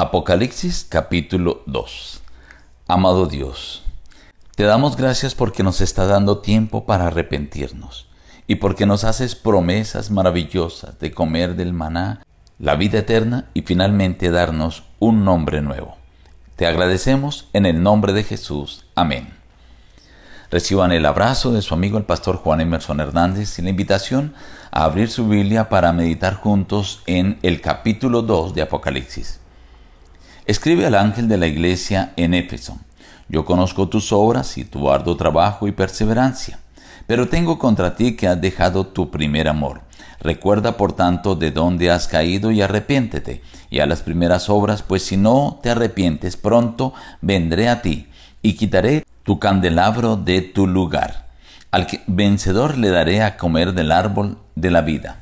Apocalipsis capítulo 2 Amado Dios, te damos gracias porque nos está dando tiempo para arrepentirnos y porque nos haces promesas maravillosas de comer del maná, la vida eterna y finalmente darnos un nombre nuevo. Te agradecemos en el nombre de Jesús. Amén. Reciban el abrazo de su amigo el pastor Juan Emerson Hernández y la invitación a abrir su Biblia para meditar juntos en el capítulo 2 de Apocalipsis. Escribe al ángel de la iglesia en Éfeso. Yo conozco tus obras y tu arduo trabajo y perseverancia, pero tengo contra ti que has dejado tu primer amor. Recuerda por tanto de dónde has caído y arrepiéntete, y a las primeras obras, pues si no te arrepientes pronto, vendré a ti y quitaré tu candelabro de tu lugar. Al vencedor le daré a comer del árbol de la vida.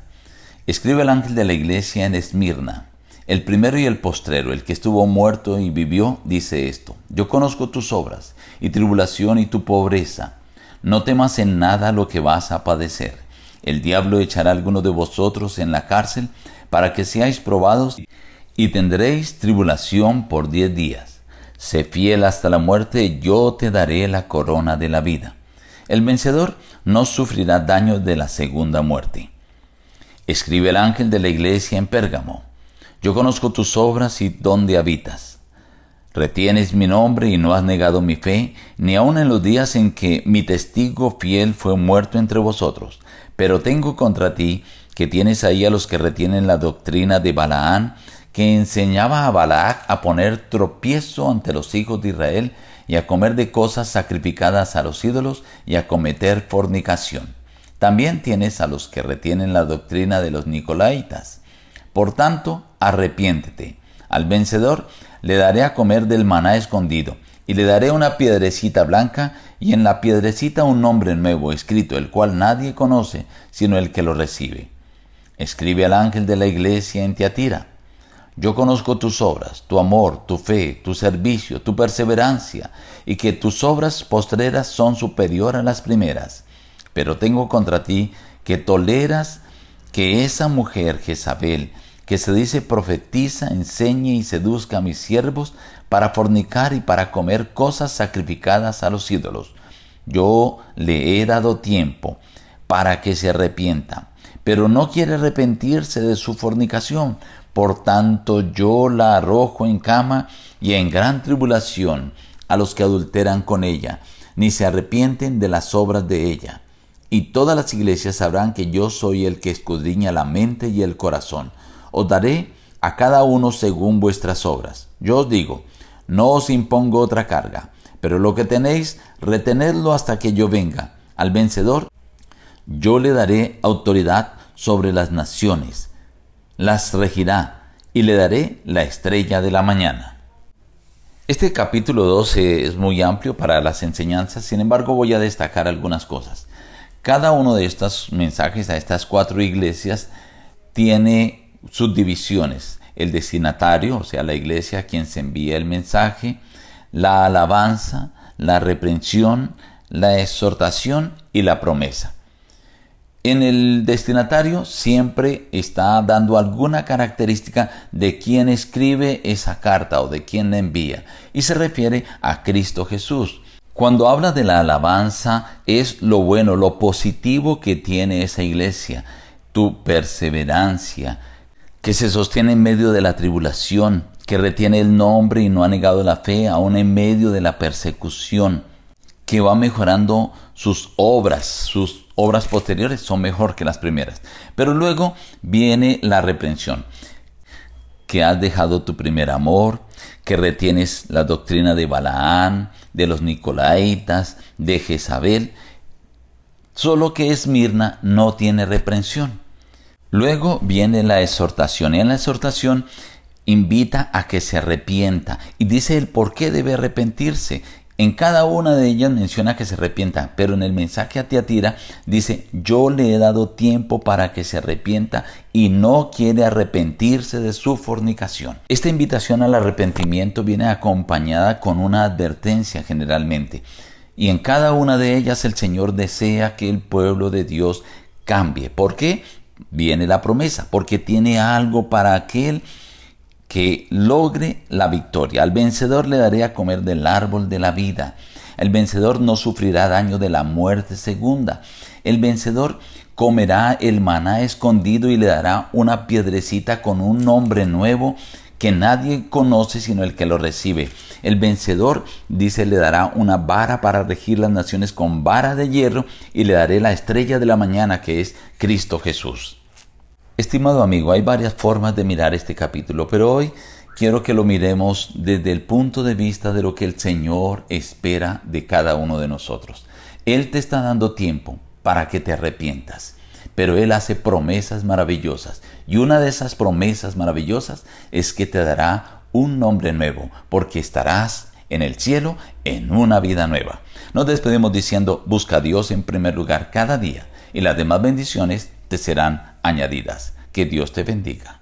Escribe el ángel de la iglesia en Esmirna. El primero y el postrero, el que estuvo muerto y vivió, dice esto, yo conozco tus obras, y tribulación y tu pobreza. No temas en nada lo que vas a padecer. El diablo echará a alguno de vosotros en la cárcel para que seáis probados y tendréis tribulación por diez días. Sé fiel hasta la muerte, yo te daré la corona de la vida. El vencedor no sufrirá daño de la segunda muerte. Escribe el ángel de la iglesia en Pérgamo. Yo conozco tus obras y dónde habitas. Retienes mi nombre y no has negado mi fe, ni aun en los días en que mi testigo fiel fue muerto entre vosotros. Pero tengo contra ti que tienes ahí a los que retienen la doctrina de Balaán, que enseñaba a Balac a poner tropiezo ante los hijos de Israel y a comer de cosas sacrificadas a los ídolos y a cometer fornicación. También tienes a los que retienen la doctrina de los Nicolaitas por tanto, arrepiéntete. Al vencedor le daré a comer del maná escondido, y le daré una piedrecita blanca, y en la piedrecita un nombre nuevo escrito, el cual nadie conoce, sino el que lo recibe. Escribe al ángel de la iglesia en Tiatira. Yo conozco tus obras, tu amor, tu fe, tu servicio, tu perseverancia, y que tus obras postreras son superiores a las primeras. Pero tengo contra ti que toleras que esa mujer Jezabel, que se dice profetiza, enseñe y seduzca a mis siervos para fornicar y para comer cosas sacrificadas a los ídolos. Yo le he dado tiempo para que se arrepienta, pero no quiere arrepentirse de su fornicación. Por tanto yo la arrojo en cama y en gran tribulación a los que adulteran con ella, ni se arrepienten de las obras de ella. Y todas las iglesias sabrán que yo soy el que escudriña la mente y el corazón os daré a cada uno según vuestras obras. Yo os digo, no os impongo otra carga, pero lo que tenéis, retenedlo hasta que yo venga. Al vencedor, yo le daré autoridad sobre las naciones, las regirá y le daré la estrella de la mañana. Este capítulo 12 es muy amplio para las enseñanzas, sin embargo voy a destacar algunas cosas. Cada uno de estos mensajes a estas cuatro iglesias tiene subdivisiones. El destinatario, o sea, la iglesia a quien se envía el mensaje, la alabanza, la reprensión, la exhortación y la promesa. En el destinatario siempre está dando alguna característica de quien escribe esa carta o de quien la envía y se refiere a Cristo Jesús. Cuando habla de la alabanza es lo bueno, lo positivo que tiene esa iglesia, tu perseverancia, que se sostiene en medio de la tribulación, que retiene el nombre y no ha negado la fe, aún en medio de la persecución, que va mejorando sus obras, sus obras posteriores son mejor que las primeras. Pero luego viene la reprensión, que has dejado tu primer amor, que retienes la doctrina de Balaán, de los Nicolaitas, de Jezabel, solo que Esmirna no tiene reprensión. Luego viene la exhortación y en la exhortación invita a que se arrepienta y dice el por qué debe arrepentirse. En cada una de ellas menciona que se arrepienta, pero en el mensaje a Tiatira dice, yo le he dado tiempo para que se arrepienta y no quiere arrepentirse de su fornicación. Esta invitación al arrepentimiento viene acompañada con una advertencia generalmente. Y en cada una de ellas el Señor desea que el pueblo de Dios cambie. ¿Por qué? Viene la promesa, porque tiene algo para aquel que logre la victoria. Al vencedor le daré a comer del árbol de la vida. El vencedor no sufrirá daño de la muerte segunda. El vencedor comerá el maná escondido y le dará una piedrecita con un nombre nuevo que nadie conoce sino el que lo recibe. El vencedor, dice, le dará una vara para regir las naciones con vara de hierro y le daré la estrella de la mañana que es Cristo Jesús. Estimado amigo, hay varias formas de mirar este capítulo, pero hoy quiero que lo miremos desde el punto de vista de lo que el Señor espera de cada uno de nosotros. Él te está dando tiempo para que te arrepientas, pero Él hace promesas maravillosas y una de esas promesas maravillosas es que te dará un nombre nuevo, porque estarás en el cielo en una vida nueva. Nos despedimos diciendo, busca a Dios en primer lugar cada día y las demás bendiciones te serán añadidas. Que Dios te bendiga.